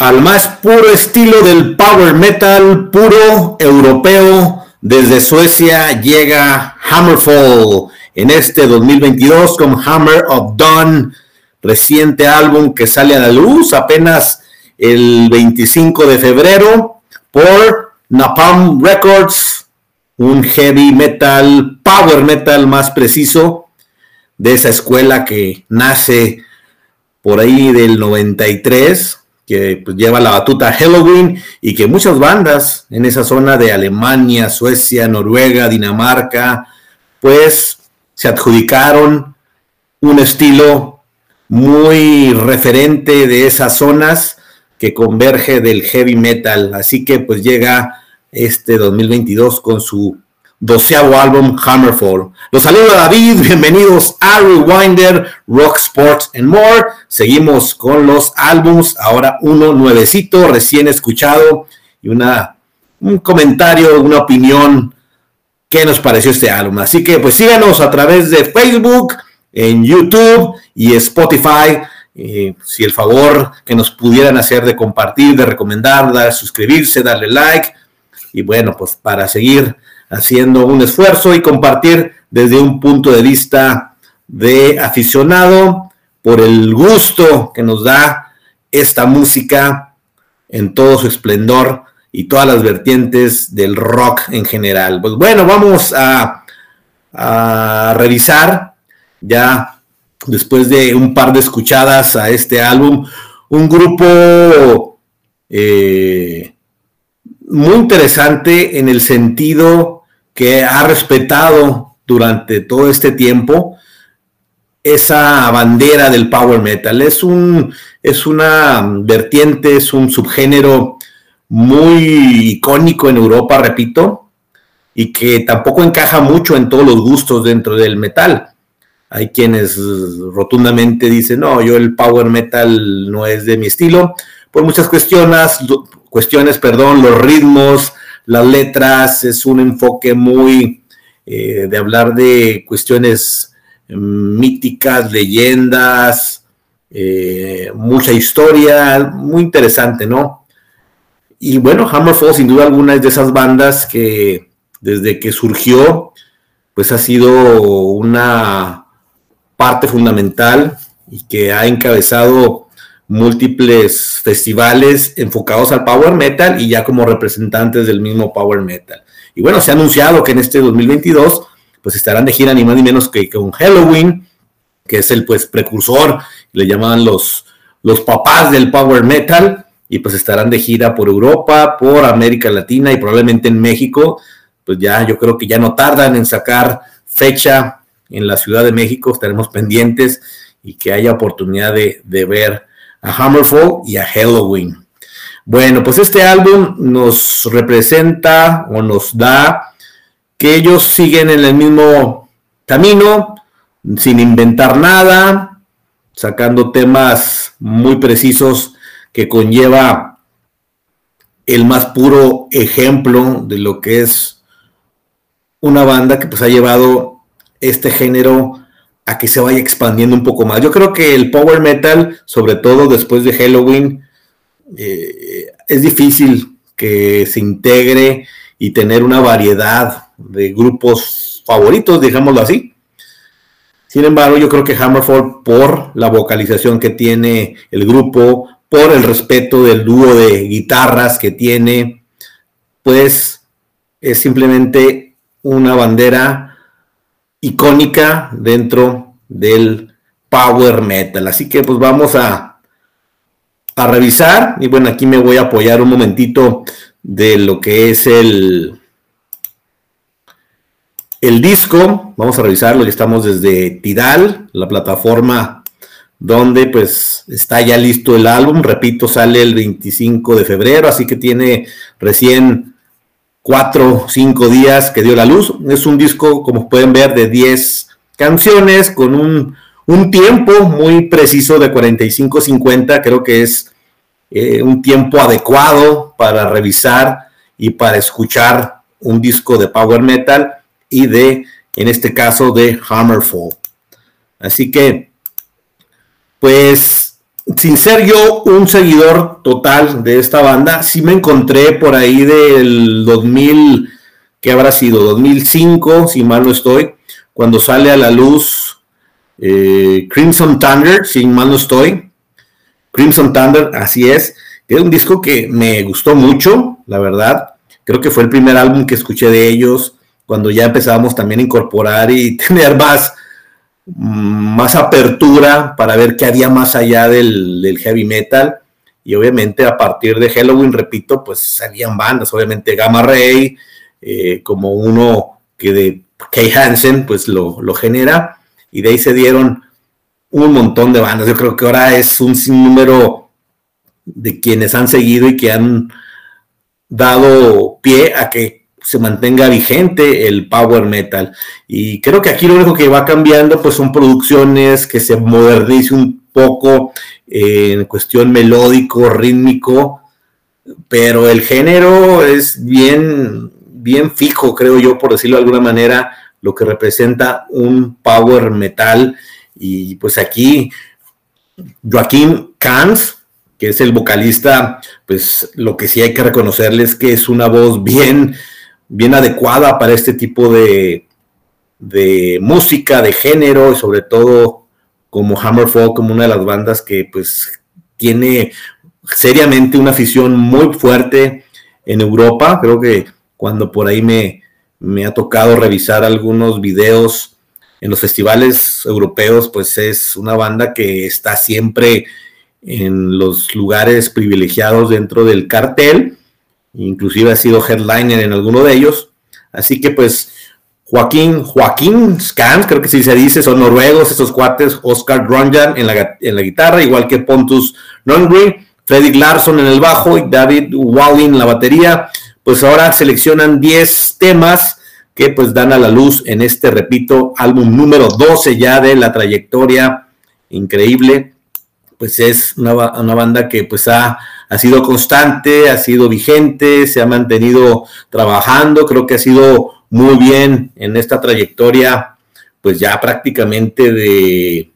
al más puro estilo del power metal puro europeo. Desde Suecia llega Hammerfall en este 2022 con Hammer of Dawn, reciente álbum que sale a la luz apenas el 25 de febrero por Napalm Records, un heavy metal, power metal más preciso de esa escuela que nace por ahí del 93 que pues, lleva la batuta Halloween y que muchas bandas en esa zona de Alemania, Suecia, Noruega, Dinamarca, pues se adjudicaron un estilo muy referente de esas zonas que converge del heavy metal. Así que pues llega este 2022 con su doceavo álbum Hammerfall. Los saluda David, bienvenidos a Rewinder, Rock Sports and More. Seguimos con los álbums, ahora uno nuevecito, recién escuchado y una, un comentario, una opinión, qué nos pareció este álbum. Así que pues síganos a través de Facebook, en YouTube y Spotify. Eh, si el favor que nos pudieran hacer de compartir, de recomendar, de suscribirse, darle like. Y bueno, pues para seguir haciendo un esfuerzo y compartir desde un punto de vista de aficionado por el gusto que nos da esta música en todo su esplendor y todas las vertientes del rock en general. Pues bueno, vamos a, revisar ya después de un par de escuchadas a este álbum, un grupo eh, muy interesante en el sentido que ha respetado durante todo este tiempo esa bandera del power metal. Es, un, es una vertiente, es un subgénero muy icónico en Europa, repito, y que tampoco encaja mucho en todos los gustos dentro del metal. Hay quienes rotundamente dicen, no, yo el power metal no es de mi estilo, por muchas cuestiones, cuestiones, perdón, los ritmos, las letras, es un enfoque muy eh, de hablar de cuestiones mm, míticas, leyendas, eh, mucha historia, muy interesante, ¿no? Y bueno, Hammerfall sin duda alguna es de esas bandas que desde que surgió, pues ha sido una parte fundamental y que ha encabezado múltiples festivales enfocados al power metal y ya como representantes del mismo power metal. Y bueno, se ha anunciado que en este 2022 pues estarán de gira ni más ni menos que con Halloween, que es el pues precursor, le llamaban los, los papás del power metal, y pues estarán de gira por Europa, por América Latina y probablemente en México, pues ya yo creo que ya no tardan en sacar fecha en la Ciudad de México, estaremos pendientes y que haya oportunidad de, de ver a Hammerfall y a Halloween. Bueno, pues este álbum nos representa o nos da que ellos siguen en el mismo camino, sin inventar nada, sacando temas muy precisos que conlleva el más puro ejemplo de lo que es una banda que pues ha llevado este género a que se vaya expandiendo un poco más. Yo creo que el power metal, sobre todo después de Halloween, eh, es difícil que se integre y tener una variedad de grupos favoritos, digámoslo así. Sin embargo, yo creo que Hammerfall, por la vocalización que tiene el grupo, por el respeto del dúo de guitarras que tiene, pues es simplemente una bandera icónica dentro del power metal. Así que pues vamos a, a revisar y bueno, aquí me voy a apoyar un momentito de lo que es el, el disco. Vamos a revisarlo, ya estamos desde Tidal, la plataforma donde pues está ya listo el álbum. Repito, sale el 25 de febrero, así que tiene recién cuatro, cinco días que dio la luz. Es un disco, como pueden ver, de 10 canciones con un, tiempo muy preciso de 45-50. Creo que es eh, un tiempo adecuado para revisar y para escuchar un disco de power metal y de, en este caso, de Hammerfall. Así que, pues, sin ser yo un seguidor total de esta banda, sí me encontré por ahí del 2000, ¿qué habrá sido? 2005, si mal no estoy, cuando sale a la luz eh, Crimson Thunder, si mal no estoy. Crimson Thunder, así es. Es un disco que me gustó mucho, la verdad. Creo que fue el primer álbum que escuché de ellos cuando ya empezábamos también a incorporar y tener más más apertura para ver qué había más allá del, heavy metal. Y obviamente a partir de Halloween, repito, pues salían bandas, obviamente Gamma Ray, eh, como uno que de Kay Hansen, pues lo, genera. Y de ahí se dieron un montón de bandas. Yo creo que ahora es un sinnúmero de quienes han seguido y que han dado pie a que se mantenga vigente el power metal. Y creo que aquí lo único que va cambiando pues son producciones que se modernice un poco eh, en cuestión melódico, rítmico, pero el género es bien, bien fijo, creo yo, por decirlo de alguna manera, lo que representa un power metal. Y pues aquí Joaquín Kans, que es el vocalista, pues lo que sí hay que reconocerle es que es una voz bien, bien adecuada para este tipo de, de música, de género, y sobre todo como Hammerfall, como una de las bandas que pues tiene seriamente una afición muy fuerte en Europa. Creo que cuando por ahí me, me ha tocado revisar algunos videos en los festivales europeos, pues es una banda que está siempre en los lugares privilegiados dentro del cartel inclusive ha sido headliner en alguno de ellos. Así que pues Joaquín, Joaquín Scans, creo que sí se dice, son noruegos esos cuates, Oscar Grunjan en la, en la guitarra, igual que Pontus Nongri, Fredrik Larsson en el bajo y David Wallin en la batería. Pues ahora seleccionan 10 temas que pues dan a la luz en este, repito, álbum número 12 ya de la trayectoria increíble. Pues es una, una banda que pues ha ha sido constante, ha sido vigente, se ha mantenido trabajando, creo que ha sido muy bien en esta trayectoria, pues ya prácticamente de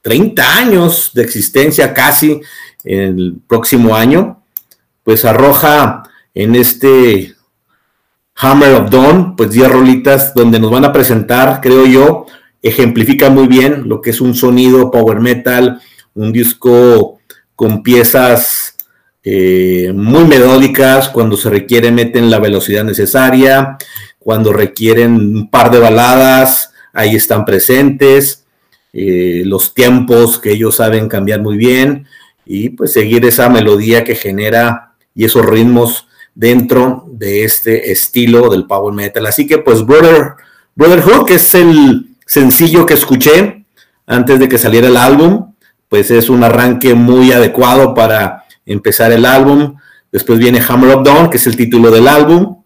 30 años de existencia casi en el próximo año, pues arroja en este Hammer of Dawn, pues 10 rolitas donde nos van a presentar, creo yo, ejemplifica muy bien lo que es un sonido power metal, un disco con piezas eh, muy melódicas, cuando se requiere meten la velocidad necesaria, cuando requieren un par de baladas, ahí están presentes, eh, los tiempos que ellos saben cambiar muy bien y pues seguir esa melodía que genera y esos ritmos dentro de este estilo del power metal. Así que pues Brother, Brotherhood, que es el sencillo que escuché antes de que saliera el álbum, pues es un arranque muy adecuado para empezar el álbum. Después viene Hammer of Dawn, que es el título del álbum.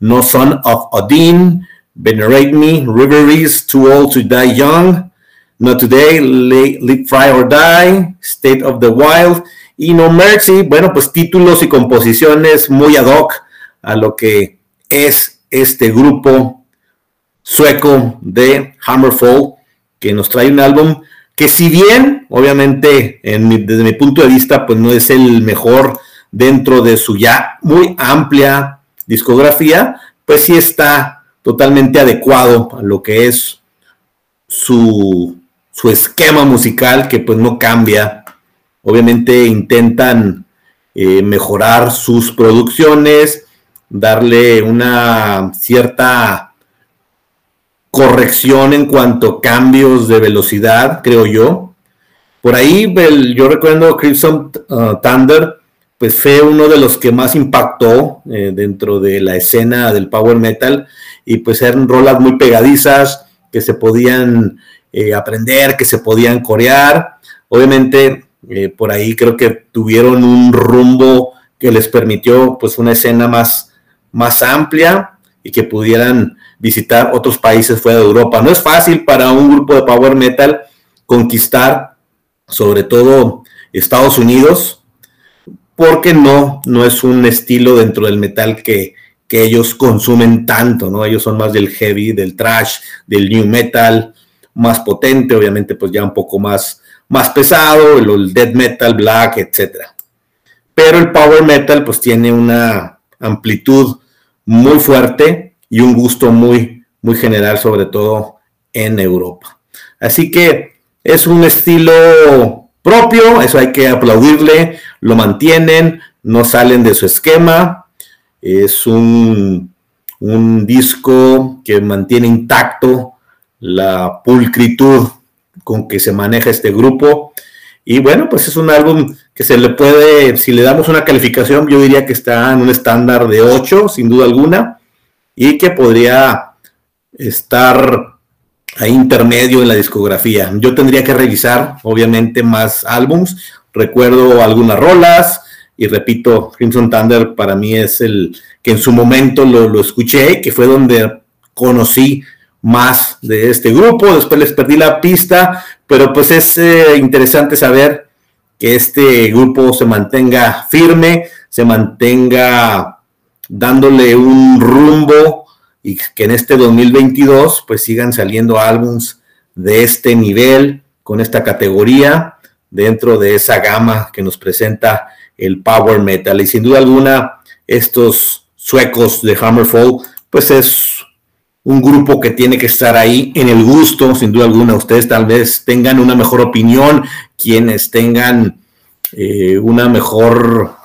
No Son of Odin, Venerate Me, Reveries, Too Old to Die Young, Not Today, Live Fry or Die, State of the Wild y No Mercy. Bueno, pues títulos y composiciones muy ad hoc a lo que es este grupo sueco de Hammerfall, que nos trae un álbum que si bien, obviamente, desde mi punto de vista, pues no es el mejor dentro de su ya muy amplia discografía, pues sí está totalmente adecuado a lo que es su, esquema musical, que pues no cambia. Obviamente intentan eh, mejorar sus producciones, darle una cierta corrección en cuanto a cambios de velocidad, creo yo. Por ahí yo recuerdo Crimson uh, Thunder, pues fue uno de los que más impactó eh, dentro de la escena del power metal y pues eran rolas muy pegadizas que se podían eh, aprender, que se podían corear. Obviamente eh, por ahí creo que tuvieron un rumbo que les permitió pues una escena más, más amplia y que pudieran visitar otros países fuera de Europa. No es fácil para un grupo de power metal conquistar, sobre todo Estados Unidos, porque no, no es un estilo dentro del metal que, que ellos consumen tanto, ¿no? Ellos son más del heavy, del trash, del new metal, más potente, obviamente, pues ya un poco más, más pesado, el, el death metal, black, etc. Pero el power metal pues tiene una amplitud muy fuerte y un gusto muy, muy general, sobre todo en Europa. Así que es un estilo propio, eso hay que aplaudirle, lo mantienen, no salen de su esquema, es un, un disco que mantiene intacto la pulcritud con que se maneja este grupo. Y bueno, pues es un álbum que se le puede, si le damos una calificación, yo diría que está en un estándar de 8, sin duda alguna, y que podría estar ahí intermedio en la discografía. Yo tendría que revisar, obviamente, más álbums. Recuerdo algunas rolas, y repito, Crimson Thunder para mí es el que en su momento lo, lo escuché, que fue donde conocí más de este grupo, después les perdí la pista, pero pues es eh, interesante saber que este grupo se mantenga firme, se mantenga dándole un rumbo y que en este 2022 pues sigan saliendo álbums de este nivel, con esta categoría, dentro de esa gama que nos presenta el power metal. Y sin duda alguna, estos suecos de Hammerfall, pues es un grupo que tiene que estar ahí en el gusto, sin duda alguna. Ustedes tal vez tengan una mejor opinión, quienes tengan eh, una mejor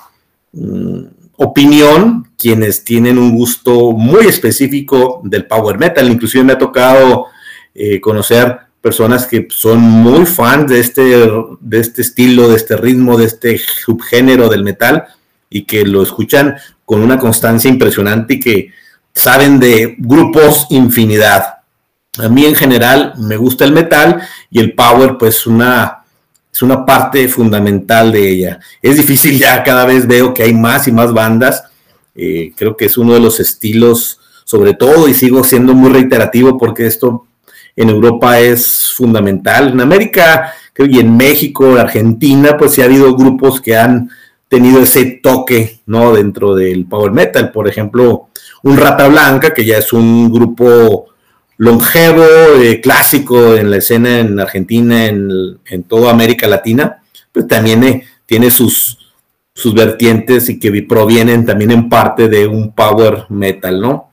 mm, opinión, quienes tienen un gusto muy específico del power metal. Inclusive me ha tocado eh, conocer personas que son muy fans de este, de este estilo, de este ritmo, de este subgénero del metal y que lo escuchan con una constancia impresionante y que saben de grupos infinidad. A mí en general me gusta el metal y el power pues una, es una parte fundamental de ella. Es difícil ya, cada vez veo que hay más y más bandas. Eh, creo que es uno de los estilos, sobre todo, y sigo siendo muy reiterativo porque esto en Europa es fundamental. En América, creo, y en México, Argentina, pues sí ha habido grupos que han tenido ese toque, ¿no? Dentro del power metal. Por ejemplo, un Rata Blanca, que ya es un grupo longevo, eh, clásico en la escena en Argentina, en, toda América Latina, pues también eh, tiene sus, sus vertientes y que provienen también en parte de un power metal, ¿no?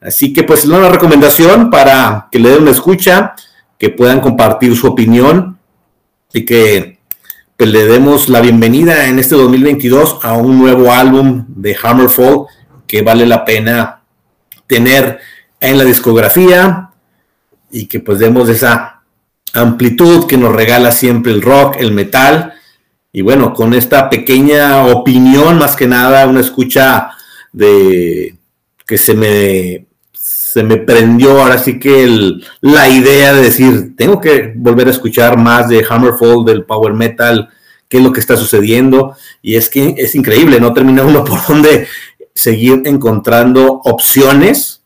Así que pues es una recomendación para que le den una escucha, que puedan compartir su opinión y que pues, le demos la bienvenida en este 2022 a un nuevo álbum de Hammerfall que vale la pena tener en la discografía y que pues demos esa amplitud que nos regala siempre el rock, el metal. Y bueno, con esta pequeña opinión, más que nada, una escucha de que se me se me prendió ahora sí que la idea de decir, tengo que volver a escuchar más de Hammerfall, del power metal, qué es lo que está sucediendo. Y es que es increíble, no termina uno por donde seguir encontrando opciones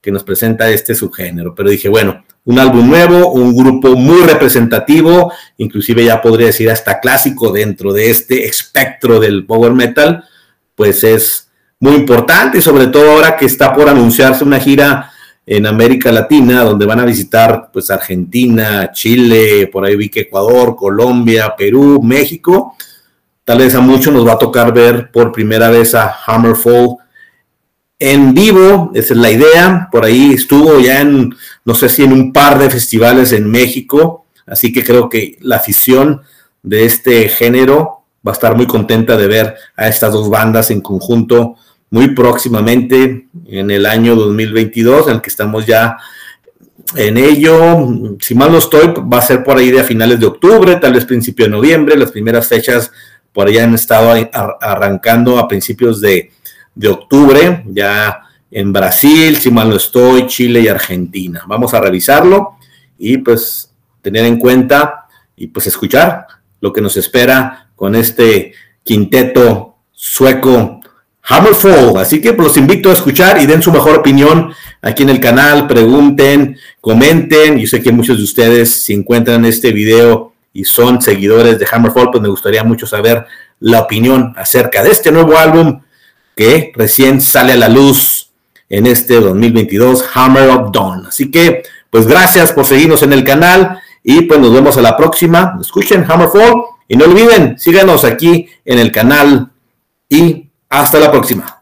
que nos presenta este subgénero. Pero dije, bueno, un álbum nuevo, un grupo muy representativo, inclusive ya podría decir hasta clásico dentro de este espectro del power metal, pues es muy importante sobre todo ahora que está por anunciarse una gira en América Latina, donde van a visitar pues Argentina, Chile, por ahí vi que Ecuador, Colombia, Perú, México. Tal vez a muchos nos va a tocar ver por primera vez a Hammerfall en vivo, esa es la idea. Por ahí estuvo ya en, no sé si en un par de festivales en México, así que creo que la afición de este género va a estar muy contenta de ver a estas dos bandas en conjunto muy próximamente en el año 2022, en el que estamos ya en ello. Si mal no estoy, va a ser por ahí de a finales de octubre, tal vez principio de noviembre. Las primeras fechas por ahí han estado arrancando a principios de, de octubre, ya en Brasil, si mal no estoy, Chile y Argentina. Vamos a revisarlo y pues tener en cuenta y pues escuchar lo que nos espera con este quinteto sueco Hammerfall. Así que pues, los invito a escuchar y den su mejor opinión aquí en el canal, pregunten, comenten. Yo sé que muchos de ustedes si encuentran este video y son seguidores de Hammerfall, pues me gustaría mucho saber la opinión acerca de este nuevo álbum que recién sale a la luz en este 2022, Hammer of Dawn. Así que, pues gracias por seguirnos en el canal Y pues nos vemos a la próxima. Escuchen Hammerfall y no olviden, síganos aquí en el canal y hasta la próxima.